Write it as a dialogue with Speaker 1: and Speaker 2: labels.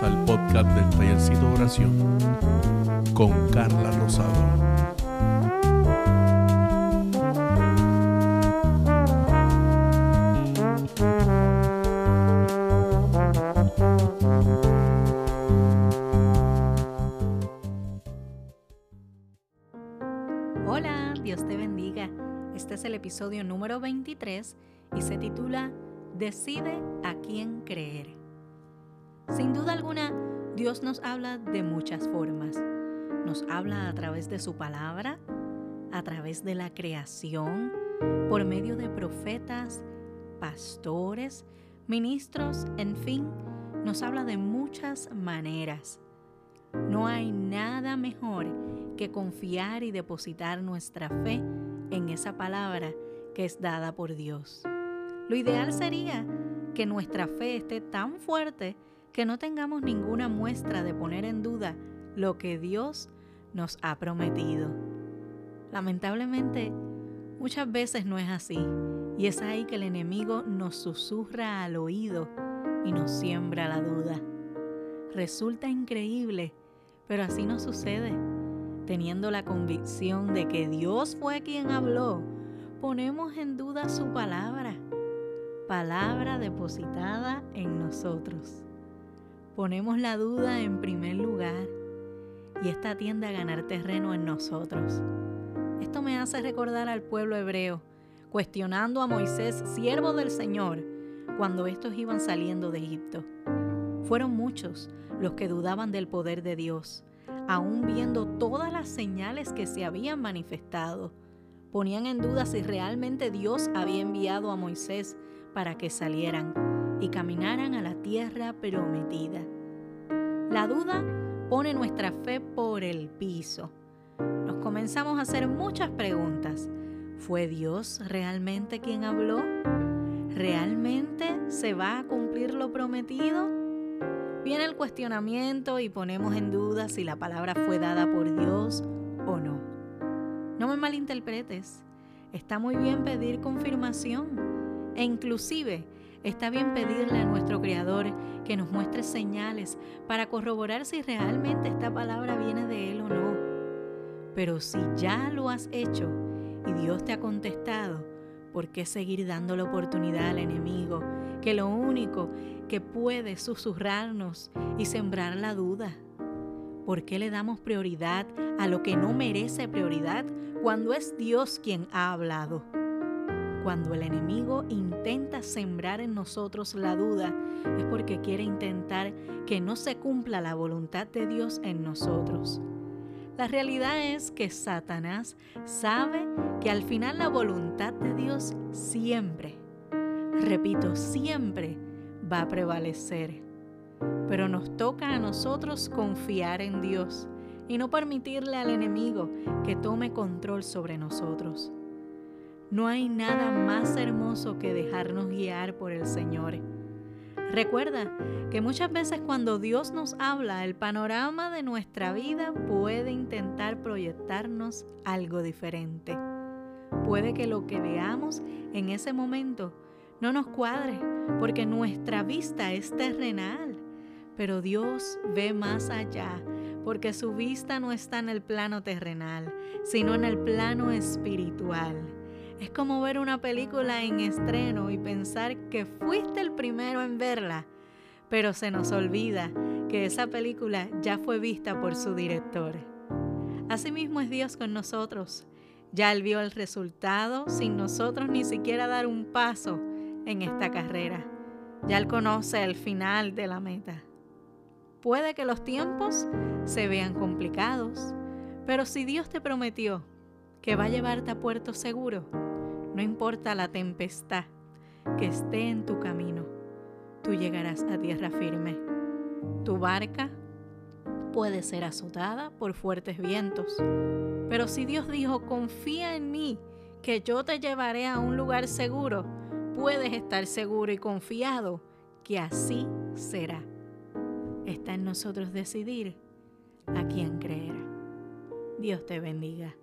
Speaker 1: Al podcast del Tallercito de Oración con Carla Rosado.
Speaker 2: Hola, Dios te bendiga. Este es el episodio número 23 y se titula Decide a quién creer. Sin duda alguna, Dios nos habla de muchas formas. Nos habla a través de su palabra, a través de la creación, por medio de profetas, pastores, ministros, en fin, nos habla de muchas maneras. No hay nada mejor que confiar y depositar nuestra fe en esa palabra que es dada por Dios. Lo ideal sería que nuestra fe esté tan fuerte que no tengamos ninguna muestra de poner en duda lo que Dios nos ha prometido. Lamentablemente, muchas veces no es así, y es ahí que el enemigo nos susurra al oído y nos siembra la duda. Resulta increíble, pero así no sucede. Teniendo la convicción de que Dios fue quien habló, ponemos en duda su palabra, palabra depositada en nosotros ponemos la duda en primer lugar y esta tiende a ganar terreno en nosotros. Esto me hace recordar al pueblo hebreo, cuestionando a Moisés, siervo del Señor, cuando estos iban saliendo de Egipto. Fueron muchos los que dudaban del poder de Dios, aún viendo todas las señales que se habían manifestado. Ponían en duda si realmente Dios había enviado a Moisés para que salieran y caminaran a la tierra prometida. La duda pone nuestra fe por el piso. Nos comenzamos a hacer muchas preguntas. ¿Fue Dios realmente quien habló? ¿Realmente se va a cumplir lo prometido? Viene el cuestionamiento y ponemos en duda si la palabra fue dada por Dios o no. No me malinterpretes. Está muy bien pedir confirmación e inclusive Está bien pedirle a nuestro Creador que nos muestre señales para corroborar si realmente esta palabra viene de Él o no. Pero si ya lo has hecho y Dios te ha contestado, ¿por qué seguir dando la oportunidad al enemigo que lo único que puede susurrarnos y sembrar la duda? ¿Por qué le damos prioridad a lo que no merece prioridad cuando es Dios quien ha hablado? Cuando el enemigo intenta sembrar en nosotros la duda, es porque quiere intentar que no se cumpla la voluntad de Dios en nosotros. La realidad es que Satanás sabe que al final la voluntad de Dios siempre, repito, siempre va a prevalecer. Pero nos toca a nosotros confiar en Dios y no permitirle al enemigo que tome control sobre nosotros. No hay nada más hermoso que dejarnos guiar por el Señor. Recuerda que muchas veces cuando Dios nos habla, el panorama de nuestra vida puede intentar proyectarnos algo diferente. Puede que lo que veamos en ese momento no nos cuadre, porque nuestra vista es terrenal, pero Dios ve más allá, porque su vista no está en el plano terrenal, sino en el plano espiritual. Es como ver una película en estreno y pensar que fuiste el primero en verla, pero se nos olvida que esa película ya fue vista por su director. Asimismo es Dios con nosotros. Ya Él vio el resultado sin nosotros ni siquiera dar un paso en esta carrera. Ya Él conoce el final de la meta. Puede que los tiempos se vean complicados, pero si Dios te prometió que va a llevarte a puerto seguro, no importa la tempestad que esté en tu camino, tú llegarás a tierra firme. Tu barca puede ser azotada por fuertes vientos, pero si Dios dijo, confía en mí, que yo te llevaré a un lugar seguro, puedes estar seguro y confiado que así será. Está en nosotros decidir a quién creer. Dios te bendiga.